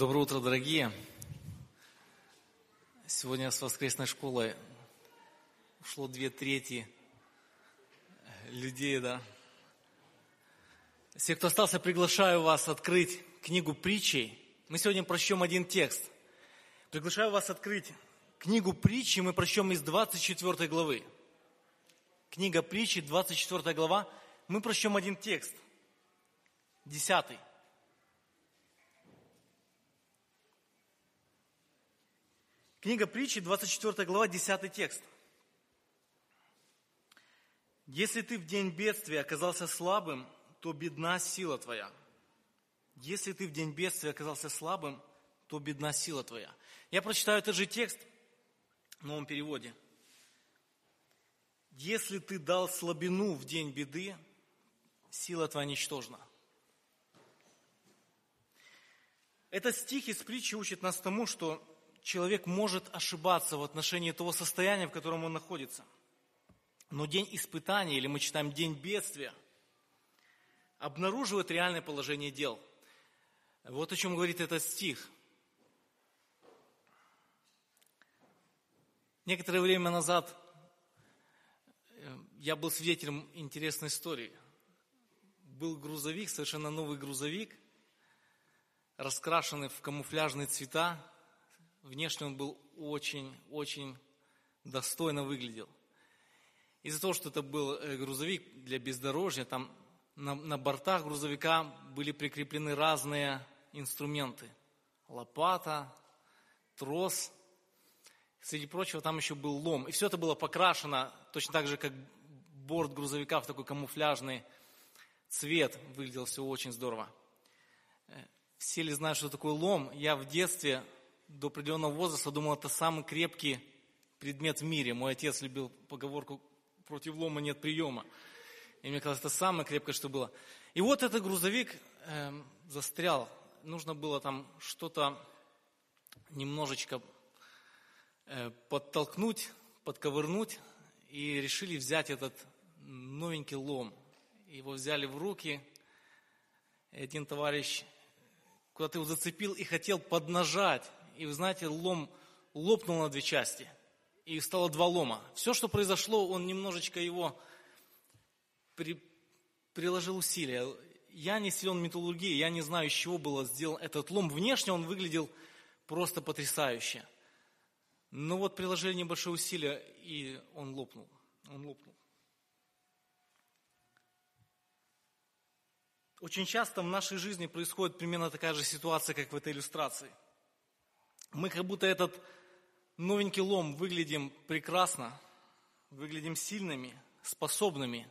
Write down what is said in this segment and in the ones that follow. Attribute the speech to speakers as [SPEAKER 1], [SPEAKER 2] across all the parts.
[SPEAKER 1] Доброе утро, дорогие. Сегодня с воскресной школы ушло две трети людей, да. Все, кто остался, приглашаю вас открыть книгу притчей. Мы сегодня прочтем один текст. Приглашаю вас открыть книгу притчи, мы прочтем из 24 главы. Книга притчи, 24 глава. Мы прочтем один текст, десятый. Книга притчи, 24 глава, 10 текст. Если ты в день бедствия оказался слабым, то бедна сила твоя. Если ты в день бедствия оказался слабым, то бедна сила твоя. Я прочитаю этот же текст в новом переводе. Если ты дал слабину в день беды, сила твоя ничтожна. Этот стих из притчи учит нас тому, что человек может ошибаться в отношении того состояния, в котором он находится. Но день испытания, или мы читаем день бедствия, обнаруживает реальное положение дел. Вот о чем говорит этот стих. Некоторое время назад э, я был свидетелем интересной истории. Был грузовик, совершенно новый грузовик, раскрашенный в камуфляжные цвета, Внешне он был очень-очень достойно выглядел. Из-за того, что это был э, грузовик для бездорожья, там на, на бортах грузовика были прикреплены разные инструменты. Лопата, трос. Среди прочего, там еще был лом. И все это было покрашено точно так же, как борт грузовика в такой камуфляжный цвет. Выглядело все очень здорово. Э, все ли знают, что такое лом? Я в детстве до определенного возраста думал, это самый крепкий предмет в мире. Мой отец любил поговорку «против лома нет приема». И мне казалось, это самое крепкое, что было. И вот этот грузовик э, застрял. Нужно было там что-то немножечко э, подтолкнуть, подковырнуть. И решили взять этот новенький лом. Его взяли в руки. И один товарищ куда-то его зацепил и хотел поднажать и вы знаете, лом лопнул на две части, и стало два лома. Все, что произошло, он немножечко его при, приложил усилия. Я не силен металлургии, я не знаю, из чего был сделан этот лом. Внешне он выглядел просто потрясающе. Но вот приложили небольшое усилие, и он лопнул. Он лопнул. Очень часто в нашей жизни происходит примерно такая же ситуация, как в этой иллюстрации – мы как будто этот новенький лом выглядим прекрасно, выглядим сильными, способными,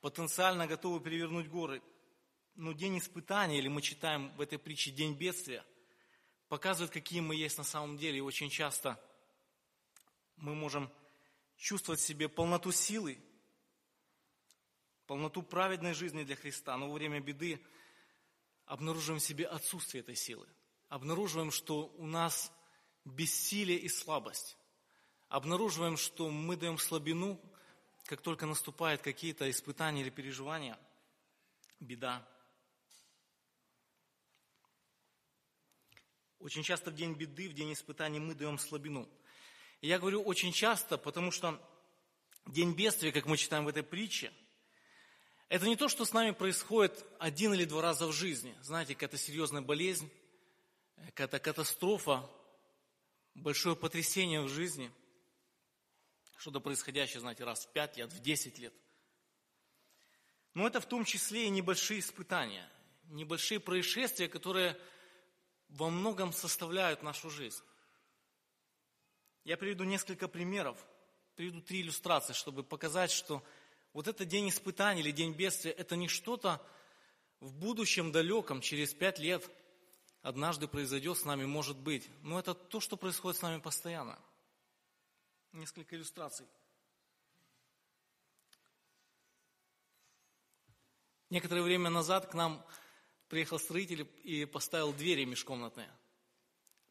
[SPEAKER 1] потенциально готовы перевернуть горы. Но день испытания, или мы читаем в этой притче день бедствия, показывает, какие мы есть на самом деле. И очень часто мы можем чувствовать в себе полноту силы, полноту праведной жизни для Христа, но во время беды обнаруживаем в себе отсутствие этой силы обнаруживаем, что у нас бессилие и слабость. Обнаруживаем, что мы даем слабину, как только наступают какие-то испытания или переживания, беда. Очень часто в день беды, в день испытаний мы даем слабину. И я говорю очень часто, потому что день бедствия, как мы читаем в этой притче, это не то, что с нами происходит один или два раза в жизни. Знаете, какая-то серьезная болезнь, какая-то катастрофа, большое потрясение в жизни, что-то происходящее, знаете, раз в пять лет, в десять лет. Но это в том числе и небольшие испытания, небольшие происшествия, которые во многом составляют нашу жизнь. Я приведу несколько примеров, приведу три иллюстрации, чтобы показать, что вот этот день испытаний или день бедствия, это не что-то в будущем далеком, через пять лет – однажды произойдет с нами, может быть. Но это то, что происходит с нами постоянно. Несколько иллюстраций. Некоторое время назад к нам приехал строитель и поставил двери межкомнатные.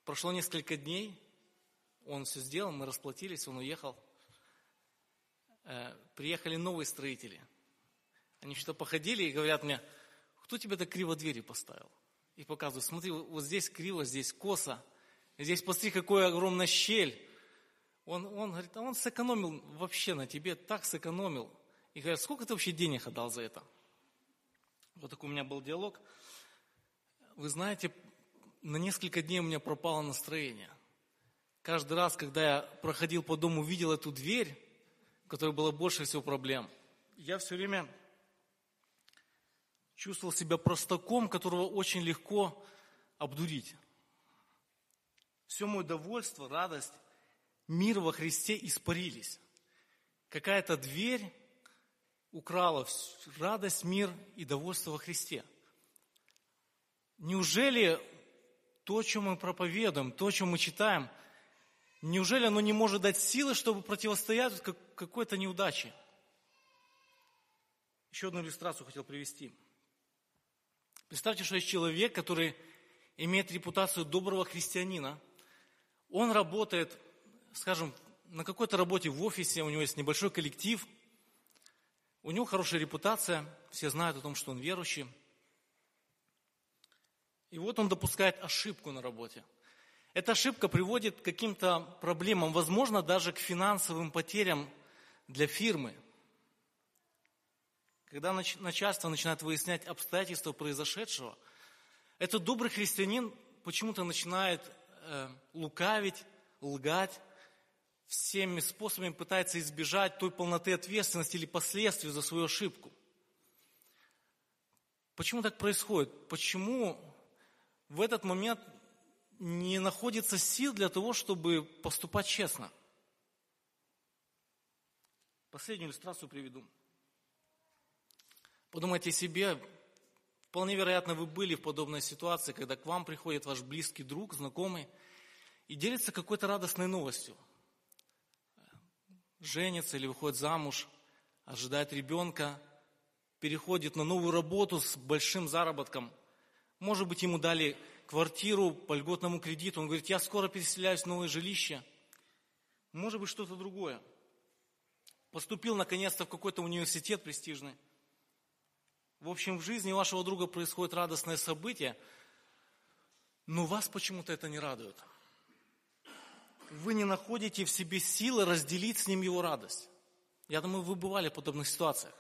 [SPEAKER 1] Прошло несколько дней, он все сделал, мы расплатились, он уехал. Э, приехали новые строители. Они что-то походили и говорят мне, кто тебе так криво двери поставил? И показываю, смотри, вот здесь криво, здесь косо, здесь посмотри, какая огромная щель. Он, он говорит, а он сэкономил вообще на тебе, так сэкономил. И говорят, сколько ты вообще денег отдал за это? Вот такой у меня был диалог. Вы знаете, на несколько дней у меня пропало настроение. Каждый раз, когда я проходил по дому, видел эту дверь, в которой было больше всего проблем, я все время чувствовал себя простаком, которого очень легко обдурить. Все мое довольство, радость, мир во Христе испарились. Какая-то дверь украла радость, мир и довольство во Христе. Неужели то, чем мы проповедуем, то, чем мы читаем, неужели оно не может дать силы, чтобы противостоять какой-то неудаче? Еще одну иллюстрацию хотел привести. Представьте, что есть человек, который имеет репутацию доброго христианина. Он работает, скажем, на какой-то работе в офисе, у него есть небольшой коллектив, у него хорошая репутация, все знают о том, что он верующий – и вот он допускает ошибку на работе. Эта ошибка приводит к каким-то проблемам, возможно, даже к финансовым потерям для фирмы. Когда начальство начинает выяснять обстоятельства произошедшего, этот добрый христианин почему-то начинает э, лукавить, лгать, всеми способами пытается избежать той полноты ответственности или последствий за свою ошибку. Почему так происходит? Почему в этот момент не находится сил для того, чтобы поступать честно. Последнюю иллюстрацию приведу. Подумайте себе, вполне вероятно, вы были в подобной ситуации, когда к вам приходит ваш близкий друг, знакомый, и делится какой-то радостной новостью. Женится или выходит замуж, ожидает ребенка, переходит на новую работу с большим заработком – может быть, ему дали квартиру по льготному кредиту. Он говорит, я скоро переселяюсь в новое жилище. Может быть, что-то другое. Поступил, наконец-то, в какой-то университет престижный. В общем, в жизни вашего друга происходит радостное событие, но вас почему-то это не радует. Вы не находите в себе силы разделить с ним его радость. Я думаю, вы бывали в подобных ситуациях.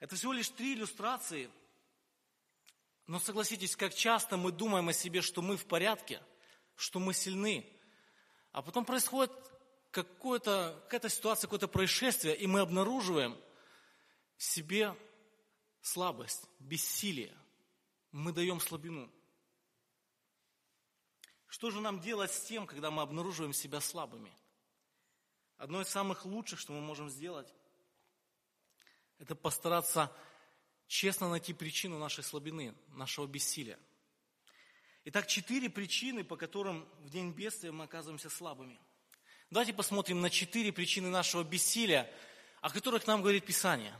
[SPEAKER 1] Это всего лишь три иллюстрации – но согласитесь, как часто мы думаем о себе, что мы в порядке, что мы сильны, а потом происходит какая-то ситуация, какое-то происшествие, и мы обнаруживаем в себе слабость, бессилие. Мы даем слабину. Что же нам делать с тем, когда мы обнаруживаем себя слабыми? Одно из самых лучших, что мы можем сделать, это постараться честно найти причину нашей слабины, нашего бессилия. Итак, четыре причины, по которым в день бедствия мы оказываемся слабыми. Давайте посмотрим на четыре причины нашего бессилия, о которых нам говорит Писание.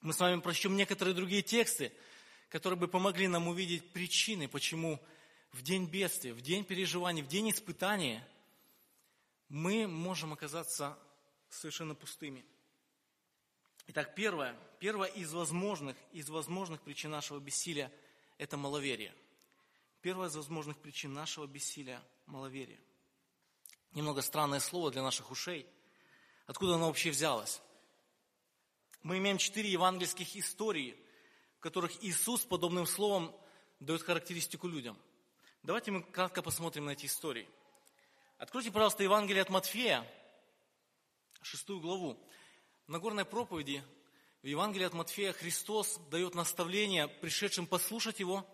[SPEAKER 1] Мы с вами прочтем некоторые другие тексты, которые бы помогли нам увидеть причины, почему в день бедствия, в день переживаний, в день испытания мы можем оказаться совершенно пустыми – Итак, первое, первое из возможных, из возможных причин нашего бессилия – это маловерие. Первая из возможных причин нашего бессилия – маловерие. Немного странное слово для наших ушей. Откуда оно вообще взялось? Мы имеем четыре евангельских истории, в которых Иисус подобным словом дает характеристику людям. Давайте мы кратко посмотрим на эти истории. Откройте, пожалуйста, Евангелие от Матфея, шестую главу. В Нагорной проповеди в Евангелии от Матфея Христос дает наставление пришедшим послушать Его.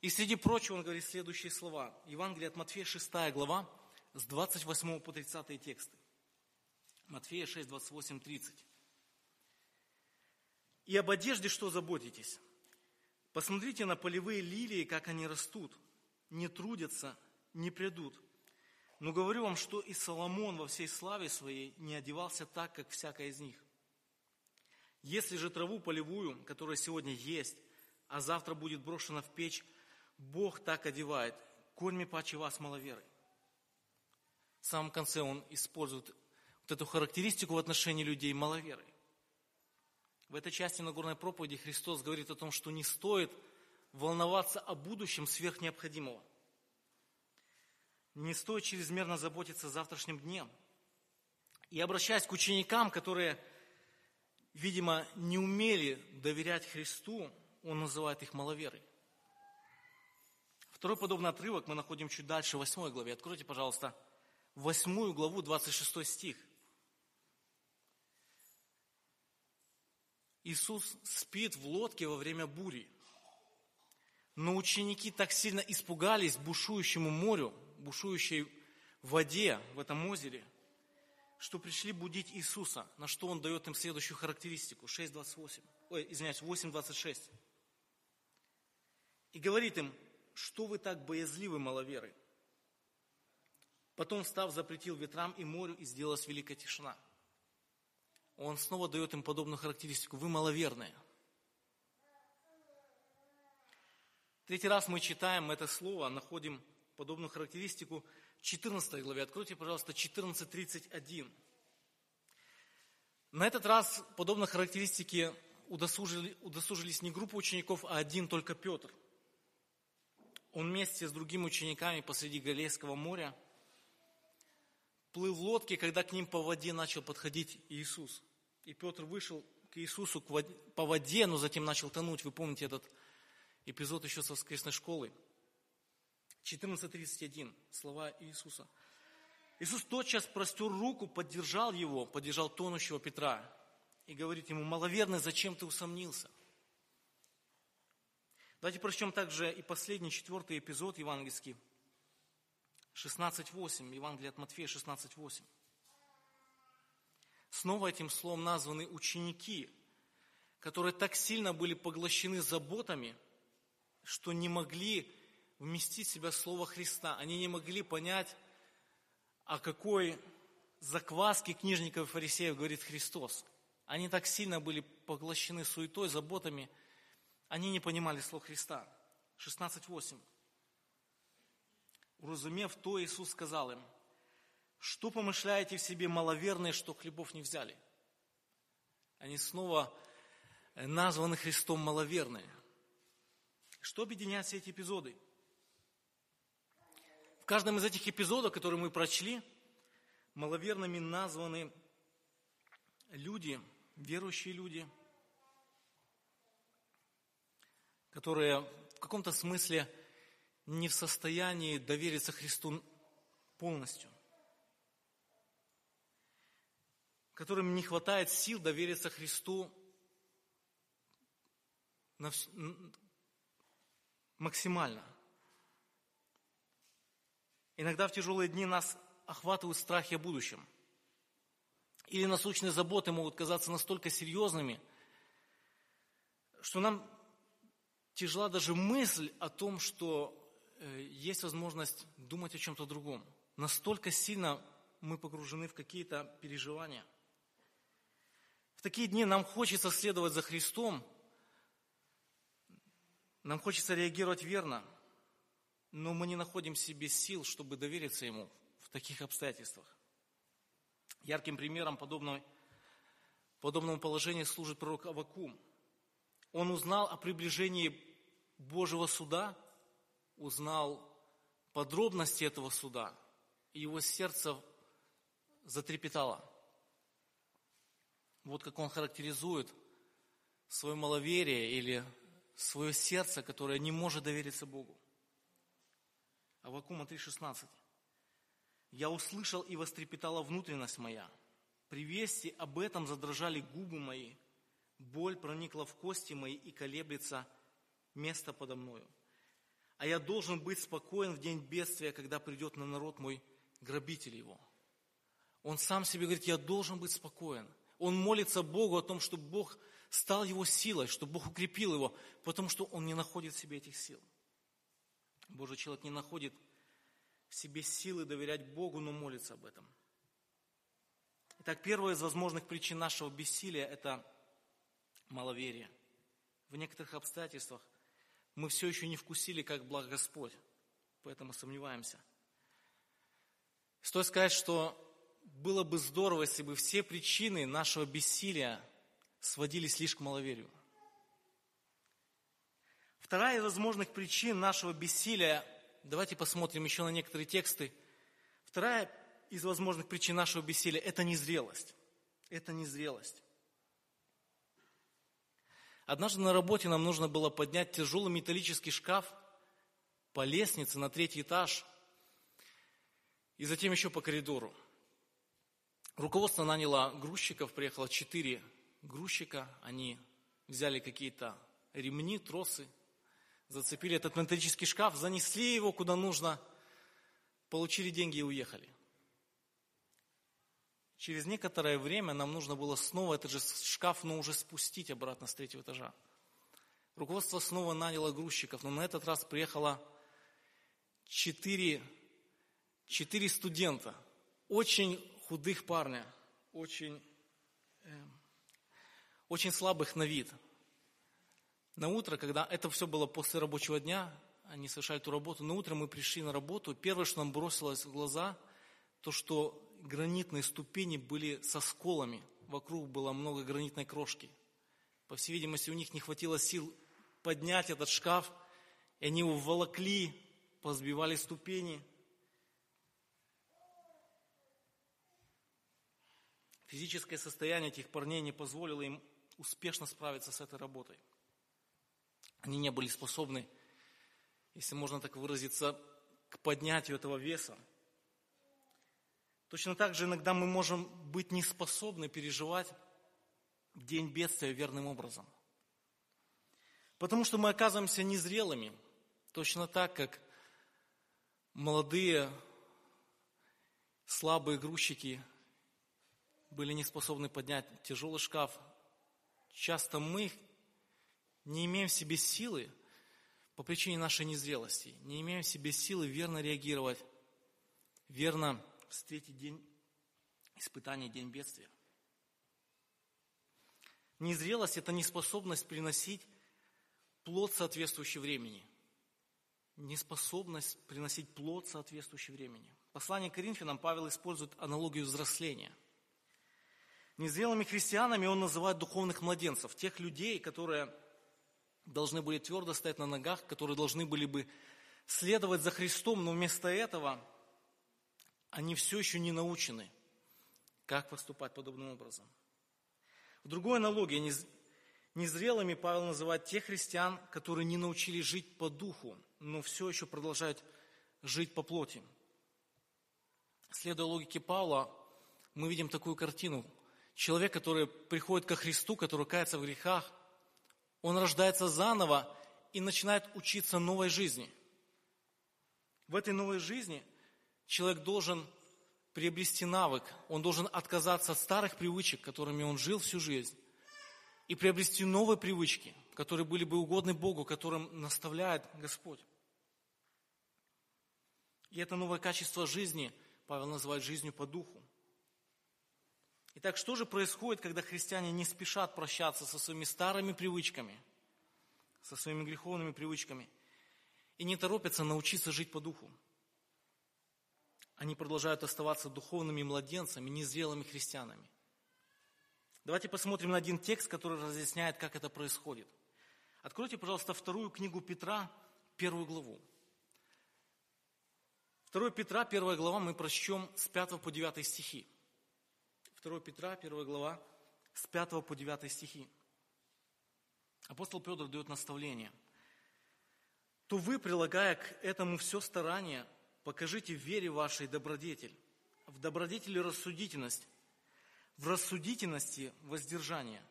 [SPEAKER 1] И среди прочего Он говорит следующие слова. Евангелие от Матфея 6 глава с 28 по 30 тексты. Матфея 6, 28, 30. «И об одежде что заботитесь? Посмотрите на полевые лилии, как они растут, не трудятся, не придут. Но говорю вам, что и Соломон во всей славе своей не одевался так, как всякая из них. Если же траву полевую, которая сегодня есть, а завтра будет брошена в печь, Бог так одевает, кольми паче вас маловерой. В самом конце он использует вот эту характеристику в отношении людей маловерой. В этой части Нагорной проповеди Христос говорит о том, что не стоит волноваться о будущем сверх необходимого. Не стоит чрезмерно заботиться завтрашним днем. И обращаясь к ученикам, которые, видимо, не умели доверять Христу, он называет их маловерой. Второй подобный отрывок мы находим чуть дальше, в 8 главе. Откройте, пожалуйста, 8 главу, 26 стих. Иисус спит в лодке во время бури. Но ученики так сильно испугались бушующему морю, бушующей воде в этом озере, что пришли будить Иисуса, на что Он дает им следующую характеристику, 6.28, ой, извиняюсь, 8.26. И говорит им, что вы так боязливы, маловеры? Потом, встав, запретил ветрам и морю, и сделалась великая тишина. Он снова дает им подобную характеристику. Вы маловерные. Третий раз мы читаем это слово, находим подобную характеристику в 14 главе. Откройте, пожалуйста, 14.31. На этот раз подобной характеристики удосужили, удосужились не группа учеников, а один только Петр – он вместе с другими учениками посреди Галилейского моря плыл в лодке, когда к ним по воде начал подходить Иисус. И Петр вышел к Иисусу по воде, но затем начал тонуть. Вы помните этот эпизод еще со воскресной школы. 14.31. Слова Иисуса. Иисус тотчас простер руку, поддержал его, поддержал тонущего Петра и говорит ему, маловерный, зачем ты усомнился? Давайте прочтем также и последний, четвертый эпизод евангельский, 16.8, Евангелие от Матфея 16.8. Снова этим словом названы ученики, которые так сильно были поглощены заботами, что не могли вместить в себя Слово Христа. Они не могли понять, о какой закваске книжников и фарисеев говорит Христос. Они так сильно были поглощены суетой, заботами – они не понимали слов Христа. 16.8. Уразумев то, Иисус сказал им, что помышляете в себе маловерные, что хлебов не взяли? Они снова названы Христом маловерные. Что объединяет все эти эпизоды? В каждом из этих эпизодов, которые мы прочли, маловерными названы люди, верующие люди – которые в каком-то смысле не в состоянии довериться Христу полностью, которым не хватает сил довериться Христу на вс... максимально. Иногда в тяжелые дни нас охватывают страхи о будущем. Или насущные заботы могут казаться настолько серьезными, что нам тяжела даже мысль о том, что есть возможность думать о чем-то другом. Настолько сильно мы погружены в какие-то переживания. В такие дни нам хочется следовать за Христом, нам хочется реагировать верно, но мы не находим себе сил, чтобы довериться Ему в таких обстоятельствах. Ярким примером подобного, подобному положению служит пророк Авакум. Он узнал о приближении Божьего суда, узнал подробности этого суда, и его сердце затрепетало. Вот как он характеризует свое маловерие или свое сердце, которое не может довериться Богу. Авакума 3,16. «Я услышал и вострепетала внутренность моя. При вести об этом задрожали губы мои. Боль проникла в кости мои и колеблется место подо мною. А я должен быть спокоен в день бедствия, когда придет на народ мой грабитель его. Он сам себе говорит, я должен быть спокоен. Он молится Богу о том, чтобы Бог стал его силой, чтобы Бог укрепил его, потому что он не находит в себе этих сил. Божий человек не находит в себе силы доверять Богу, но молится об этом. Итак, первая из возможных причин нашего бессилия – это маловерие. В некоторых обстоятельствах мы все еще не вкусили, как благ Господь, поэтому сомневаемся. Стоит сказать, что было бы здорово, если бы все причины нашего бессилия сводились лишь к маловерию. Вторая из возможных причин нашего бессилия, давайте посмотрим еще на некоторые тексты. Вторая из возможных причин нашего бессилия – это незрелость. Это незрелость. Однажды на работе нам нужно было поднять тяжелый металлический шкаф по лестнице на третий этаж и затем еще по коридору. Руководство наняло грузчиков, приехало четыре грузчика, они взяли какие-то ремни, тросы, зацепили этот металлический шкаф, занесли его куда нужно, получили деньги и уехали. Через некоторое время нам нужно было снова этот же шкаф, но уже спустить обратно с третьего этажа. Руководство снова наняло грузчиков, но на этот раз приехало четыре, четыре студента, очень худых парня, очень, э, очень слабых на вид. На утро, когда это все было после рабочего дня, они совершали эту работу, на утро мы пришли на работу, первое, что нам бросилось в глаза, то, что гранитные ступени были со сколами. Вокруг было много гранитной крошки. По всей видимости, у них не хватило сил поднять этот шкаф, и они его волокли, позбивали ступени. Физическое состояние этих парней не позволило им успешно справиться с этой работой. Они не были способны, если можно так выразиться, к поднятию этого веса. Точно так же иногда мы можем быть не способны переживать день бедствия верным образом. Потому что мы оказываемся незрелыми, точно так, как молодые, слабые грузчики были не способны поднять тяжелый шкаф. Часто мы не имеем в себе силы по причине нашей незрелости, не имеем в себе силы верно реагировать, верно встретить день испытания, день бедствия. Незрелость – это неспособность приносить плод, соответствующий времени. Неспособность приносить плод, соответствующий времени. В послании к Коринфянам Павел использует аналогию взросления. Незрелыми христианами он называет духовных младенцев, тех людей, которые должны были твердо стоять на ногах, которые должны были бы следовать за Христом, но вместо этого – они все еще не научены, как поступать подобным образом. В другой аналогии, незрелыми Павел называет тех христиан, которые не научились жить по духу, но все еще продолжают жить по плоти. Следуя логике Павла, мы видим такую картину. Человек, который приходит ко Христу, который кается в грехах, он рождается заново и начинает учиться новой жизни. В этой новой жизни – человек должен приобрести навык, он должен отказаться от старых привычек, которыми он жил всю жизнь, и приобрести новые привычки, которые были бы угодны Богу, которым наставляет Господь. И это новое качество жизни Павел называет жизнью по духу. Итак, что же происходит, когда христиане не спешат прощаться со своими старыми привычками, со своими греховными привычками, и не торопятся научиться жить по духу? Они продолжают оставаться духовными младенцами, незрелыми христианами. Давайте посмотрим на один текст, который разъясняет, как это происходит. Откройте, пожалуйста, вторую книгу Петра, первую главу. 2 Петра, первая глава, мы прочтем с 5 по 9 стихи. 2 Петра, первая глава, с 5 по 9 стихи. Апостол Петр дает наставление. «То вы, прилагая к этому все старание, Покажите в вере вашей добродетель, в добродетели рассудительность, в рассудительности воздержание,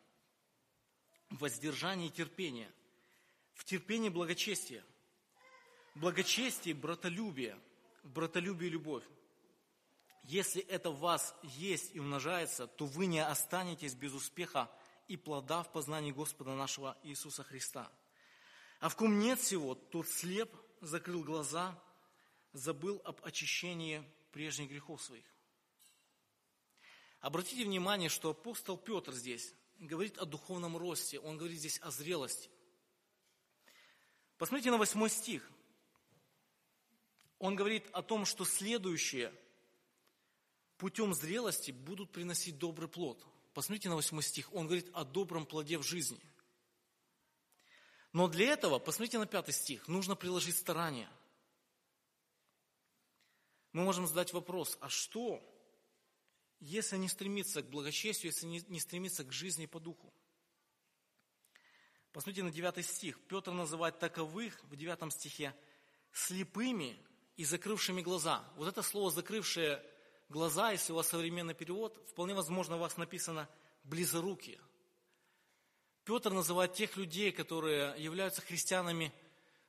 [SPEAKER 1] в воздержании терпение, в терпении благочестие, в благочестии братолюбие, в братолюбии любовь. Если это в вас есть и умножается, то вы не останетесь без успеха и плода в познании Господа нашего Иисуса Христа. А в ком нет всего, тот слеп, закрыл глаза – забыл об очищении прежних грехов своих. Обратите внимание, что апостол Петр здесь говорит о духовном росте, он говорит здесь о зрелости. Посмотрите на восьмой стих. Он говорит о том, что следующие путем зрелости будут приносить добрый плод. Посмотрите на восьмой стих. Он говорит о добром плоде в жизни. Но для этого, посмотрите на пятый стих, нужно приложить старание. Мы можем задать вопрос, а что, если не стремиться к благочестию, если не, стремиться к жизни по духу? Посмотрите на 9 стих. Петр называет таковых в 9 стихе слепыми и закрывшими глаза. Вот это слово «закрывшие глаза», если у вас современный перевод, вполне возможно у вас написано «близорукие». Петр называет тех людей, которые являются христианами,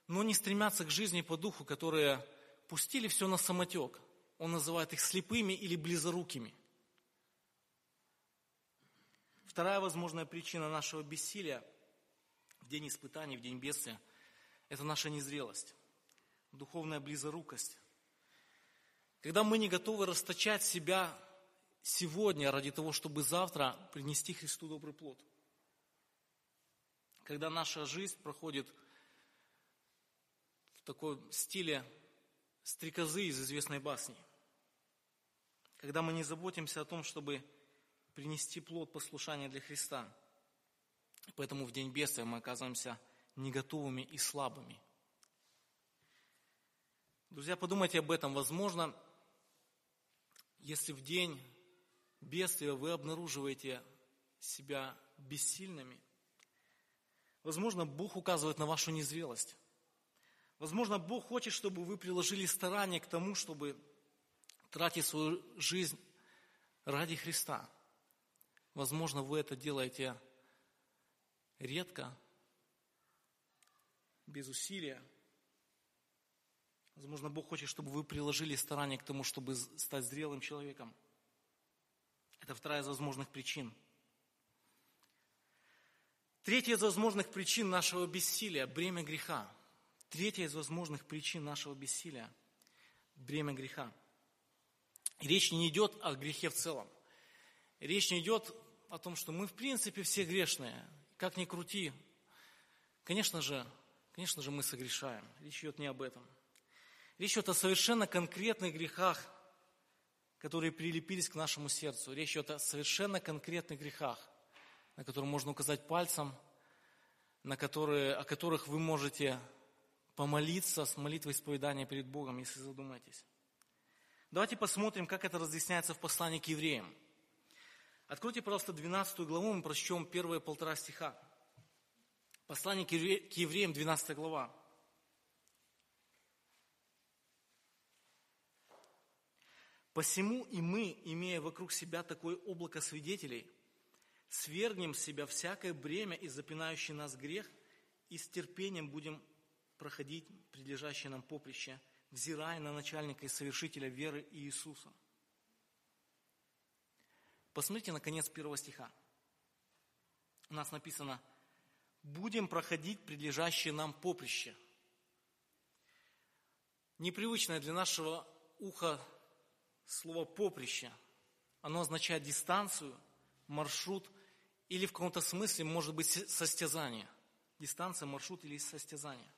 [SPEAKER 1] но не стремятся к жизни по духу, которые пустили все на самотек. Он называет их слепыми или близорукими. Вторая возможная причина нашего бессилия – в день испытаний, в день бедствия, это наша незрелость, духовная близорукость. Когда мы не готовы расточать себя сегодня ради того, чтобы завтра принести Христу добрый плод. Когда наша жизнь проходит в такой стиле стрекозы из известной басни. Когда мы не заботимся о том, чтобы принести плод послушания для Христа – Поэтому в день бедствия мы оказываемся не готовыми и слабыми. Друзья, подумайте об этом. Возможно, если в день бедствия вы обнаруживаете себя бессильными, возможно, Бог указывает на вашу незрелость. Возможно, Бог хочет, чтобы вы приложили старание к тому, чтобы тратить свою жизнь ради Христа. Возможно, вы это делаете редко, без усилия. Возможно, Бог хочет, чтобы вы приложили старание к тому, чтобы стать зрелым человеком. Это вторая из возможных причин. Третья из возможных причин нашего бессилия – бремя греха. Третья из возможных причин нашего бессилия – бремя греха. И речь не идет о грехе в целом. Речь не идет о том, что мы в принципе все грешные. Как ни крути, конечно же, конечно же мы согрешаем. Речь идет не об этом. Речь идет о совершенно конкретных грехах, которые прилепились к нашему сердцу. Речь идет о совершенно конкретных грехах, на которые можно указать пальцем, на которые, о которых вы можете помолиться с молитвой исповедания перед Богом, если задумаетесь. Давайте посмотрим, как это разъясняется в послании к евреям. Откройте, пожалуйста, 12 главу, мы прочтем первые полтора стиха. Послание к евреям, 12 глава. Посему и мы, имея вокруг себя такое облако свидетелей, свергнем с себя всякое бремя и запинающий нас грех, и с терпением будем проходить прилежащее нам поприще, взирая на начальника и совершителя веры Иисуса – Посмотрите на конец первого стиха. У нас написано, будем проходить прилежащее нам поприще. Непривычное для нашего уха слово поприще. Оно означает дистанцию, маршрут или в каком-то смысле может быть состязание. Дистанция, маршрут или состязание.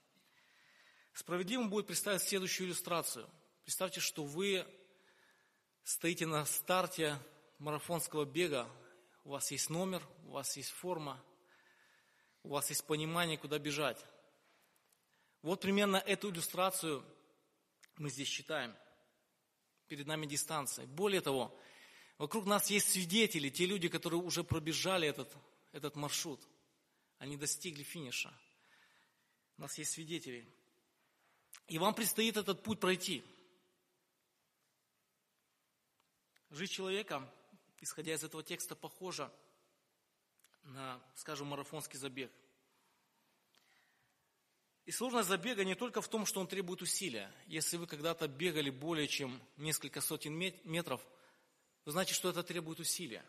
[SPEAKER 1] Справедливым будет представить следующую иллюстрацию. Представьте, что вы стоите на старте марафонского бега у вас есть номер, у вас есть форма, у вас есть понимание, куда бежать. Вот примерно эту иллюстрацию мы здесь читаем. Перед нами дистанция. Более того, вокруг нас есть свидетели, те люди, которые уже пробежали этот, этот маршрут. Они достигли финиша. У нас есть свидетели. И вам предстоит этот путь пройти. Жизнь человека исходя из этого текста, похожа на, скажем, марафонский забег. И сложность забега не только в том, что он требует усилия. Если вы когда-то бегали более чем несколько сотен метров, вы знаете, что это требует усилия.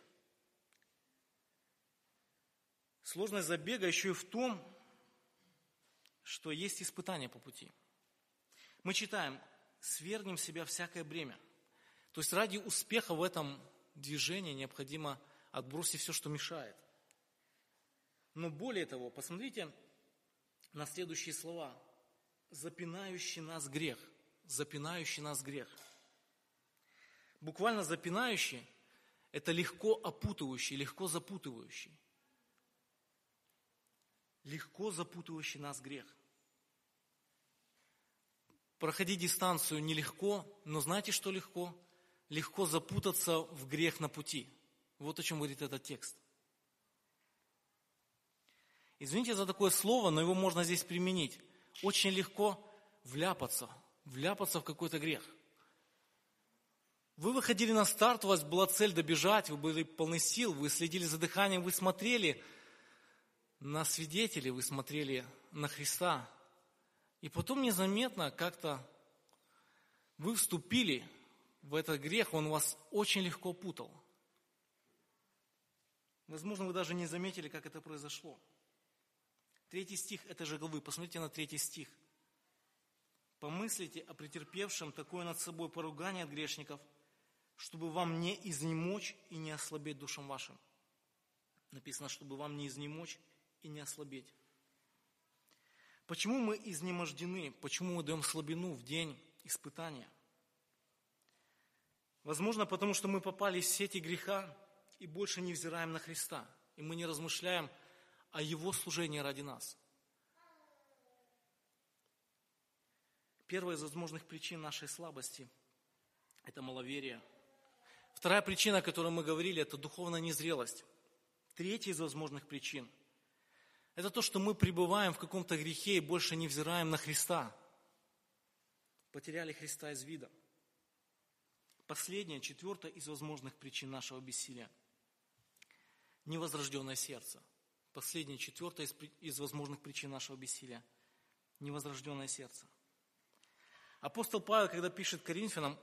[SPEAKER 1] Сложность забега еще и в том, что есть испытания по пути. Мы читаем, свергнем себя всякое бремя. То есть ради успеха в этом движения необходимо отбросить все, что мешает. Но более того, посмотрите на следующие слова. Запинающий нас грех. Запинающий нас грех. Буквально запинающий – это легко опутывающий, легко запутывающий. легко запутывающий нас грех. Проходить дистанцию нелегко, но знаете, что легко? Легко запутаться в грех на пути. Вот о чем говорит этот текст. Извините за такое слово, но его можно здесь применить. Очень легко вляпаться, вляпаться в какой-то грех. Вы выходили на старт, у вас была цель добежать, вы были полны сил, вы следили за дыханием, вы смотрели на свидетелей, вы смотрели на Христа. И потом незаметно как-то вы вступили в этот грех, он вас очень легко путал. Возможно, вы даже не заметили, как это произошло. Третий стих этой же главы, посмотрите на третий стих. «Помыслите о претерпевшем такое над собой поругание от грешников – чтобы вам не изнемочь и не ослабеть душам вашим. Написано, чтобы вам не изнемочь и не ослабеть. Почему мы изнемождены? Почему мы даем слабину в день испытания? Возможно, потому что мы попали в сети греха и больше не взираем на Христа, и мы не размышляем о Его служении ради нас. Первая из возможных причин нашей слабости – это маловерие – Вторая причина, о которой мы говорили, это духовная незрелость. Третья из возможных причин – это то, что мы пребываем в каком-то грехе и больше не взираем на Христа. Потеряли Христа из вида. Последняя, четвертая из возможных причин нашего бессилия – невозрожденное сердце. Последняя, четвертая из, из возможных причин нашего бессилия – невозрожденное сердце. Апостол Павел, когда пишет Коринфянам,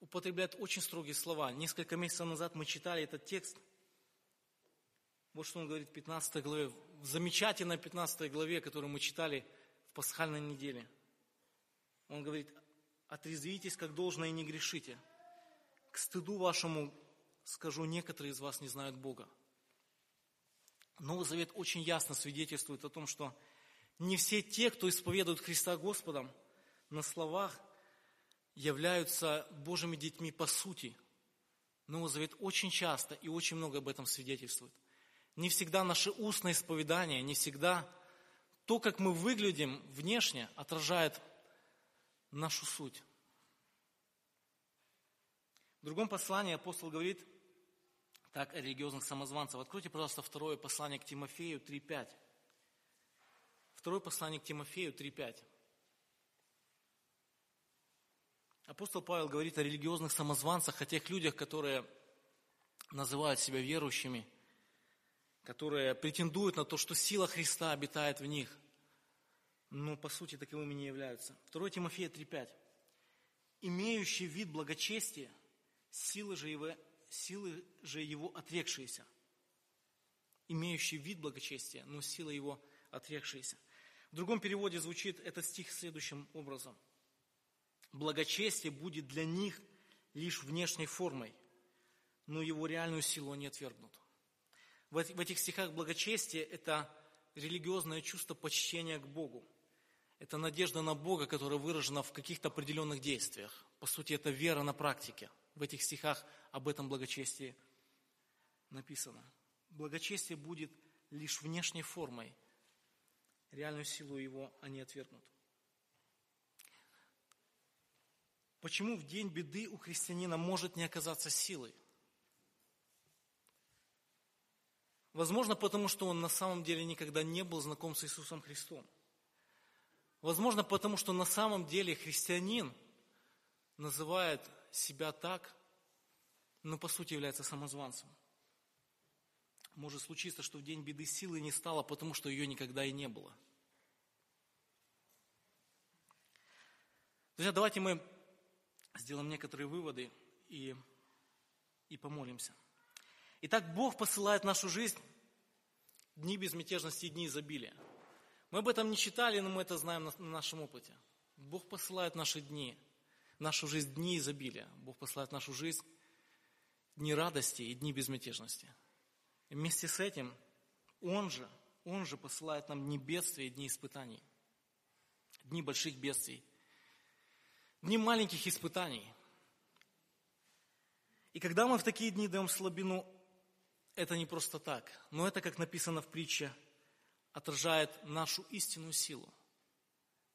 [SPEAKER 1] употребляет очень строгие слова. Несколько месяцев назад мы читали этот текст. Вот что он говорит в 15 главе, в замечательной 15 главе, которую мы читали в пасхальной неделе. Он говорит, отрезвитесь, как должно, и не грешите. К стыду вашему скажу, некоторые из вас не знают Бога. Новый Завет очень ясно свидетельствует о том, что не все те, кто исповедует Христа Господом, на словах являются Божьими детьми по сути. Новый Завет очень часто и очень много об этом свидетельствует. Не всегда наше устное исповедание, не всегда то, как мы выглядим внешне, отражает нашу суть. В другом послании апостол говорит так о религиозных самозванцах. Откройте, пожалуйста, второе послание к Тимофею 3.5. Второе послание к Тимофею 3.5. Апостол Павел говорит о религиозных самозванцах, о тех людях, которые называют себя верующими, которые претендуют на то, что сила Христа обитает в них, но по сути таковыми не являются. 2 Тимофея 3.5. «Имеющий вид благочестия, силы же его, силы же его отрекшиеся». Имеющий вид благочестия, но сила его отрекшиеся. В другом переводе звучит этот стих следующим образом – Благочестие будет для них лишь внешней формой, но его реальную силу они отвергнут. В этих стихах благочестие – это религиозное чувство почтения к Богу. Это надежда на Бога, которая выражена в каких-то определенных действиях. По сути, это вера на практике. В этих стихах об этом благочестии написано. Благочестие будет лишь внешней формой. Реальную силу его они отвергнут. Почему в день беды у христианина может не оказаться силой? Возможно, потому что он на самом деле никогда не был знаком с Иисусом Христом. Возможно, потому что на самом деле христианин называет себя так, но по сути является самозванцем. Может случиться, что в день беды силы не стало, потому что ее никогда и не было. Друзья, давайте мы сделаем некоторые выводы и, и помолимся. Итак, Бог посылает в нашу жизнь дни безмятежности и дни изобилия. Мы об этом не читали, но мы это знаем на, на нашем опыте. Бог посылает наши дни, нашу жизнь дни изобилия. Бог посылает нашу жизнь дни радости и дни безмятежности. И вместе с этим Он же, Он же посылает нам дни бедствия и дни испытаний. Дни больших бедствий – дни маленьких испытаний. И когда мы в такие дни даем слабину, это не просто так, но это, как написано в притче отражает нашу истинную силу.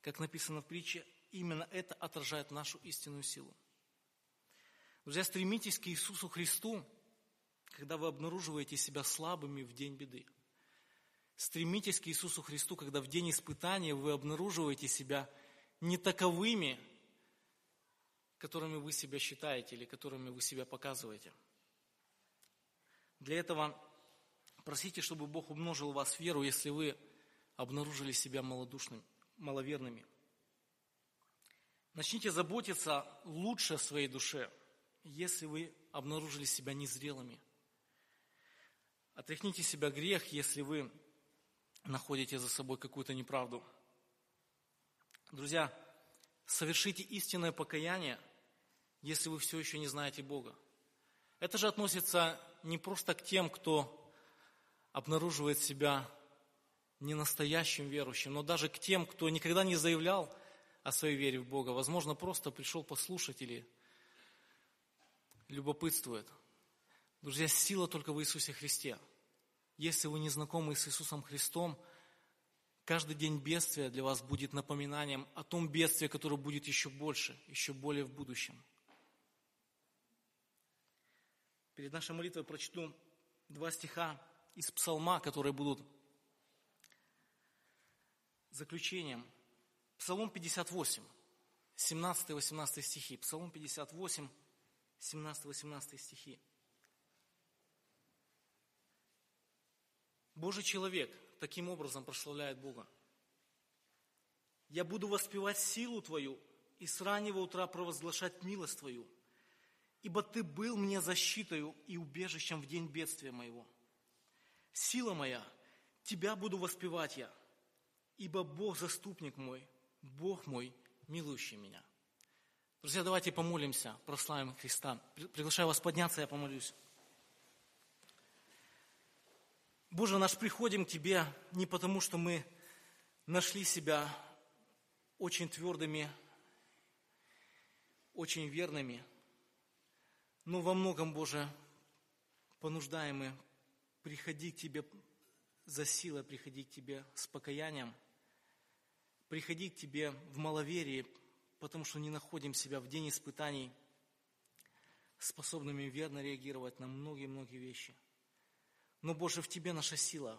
[SPEAKER 1] Как написано в притче, именно это отражает нашу истинную силу. Друзья, стремитесь к Иисусу Христу, когда вы обнаруживаете себя слабыми в день беды. Стремитесь к Иисусу Христу, когда в день испытания вы обнаруживаете себя не таковыми, которыми вы себя считаете или которыми вы себя показываете. Для этого просите, чтобы Бог умножил в вас веру, если вы обнаружили себя малодушными, маловерными. Начните заботиться лучше о своей душе, если вы обнаружили себя незрелыми. Отряхните себя грех, если вы находите за собой какую-то неправду. Друзья, совершите истинное покаяние, если вы все еще не знаете Бога. Это же относится не просто к тем, кто обнаруживает себя не настоящим верующим, но даже к тем, кто никогда не заявлял о своей вере в Бога. Возможно, просто пришел послушать или любопытствует. Друзья, сила только в Иисусе Христе – если вы не знакомы с Иисусом Христом, каждый день бедствия для вас будет напоминанием о том бедствии, которое будет еще больше, еще более в будущем. Перед нашей молитвой прочту два стиха из Псалма, которые будут заключением. Псалом 58, 17-18 стихи. Псалом 58, 17-18 стихи. Божий человек таким образом прославляет Бога. Я буду воспевать силу Твою и с раннего утра провозглашать милость Твою, ибо Ты был мне защитою и убежищем в день бедствия моего. Сила моя, Тебя буду воспевать я, ибо Бог заступник мой, Бог мой, милующий меня. Друзья, давайте помолимся, прославим Христа. Приглашаю вас подняться, я помолюсь. Боже наш, приходим к Тебе не потому, что мы нашли себя очень твердыми, очень верными, но во многом, Боже, понуждаемы приходи к Тебе за силой, приходи к Тебе с покаянием, приходи к Тебе в маловерии, потому что не находим себя в день испытаний способными верно реагировать на многие-многие вещи – но, Боже, в Тебе наша сила.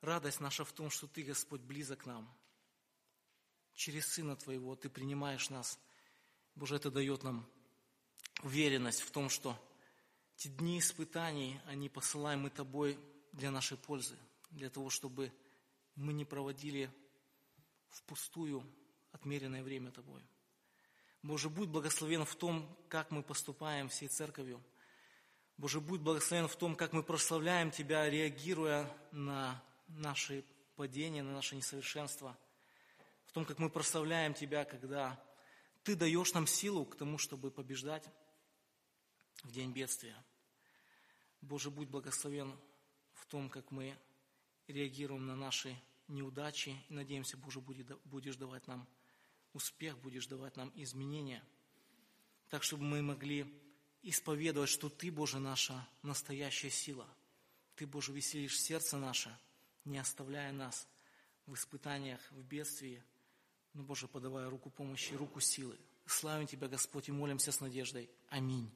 [SPEAKER 1] Радость наша в том, что Ты, Господь, близок к нам. Через Сына Твоего Ты принимаешь нас. Боже, это дает нам уверенность в том, что те дни испытаний, они посылаемы Тобой для нашей пользы, для того, чтобы мы не проводили впустую отмеренное время Тобой. Боже, будь благословен в том, как мы поступаем всей церковью – Боже, будь благословен в том, как мы прославляем Тебя, реагируя на наши падения, на наше несовершенство, в том, как мы прославляем Тебя, когда Ты даешь нам силу к тому, чтобы побеждать в день бедствия. Боже, будь благословен в том, как мы реагируем на наши неудачи. И надеемся, Боже, будешь давать нам успех, будешь давать нам изменения, так, чтобы мы могли исповедовать, что Ты, Боже, наша настоящая сила. Ты, Боже, веселишь сердце наше, не оставляя нас в испытаниях, в бедствии, но, Боже, подавая руку помощи, руку силы. Славим Тебя, Господь, и молимся с надеждой. Аминь.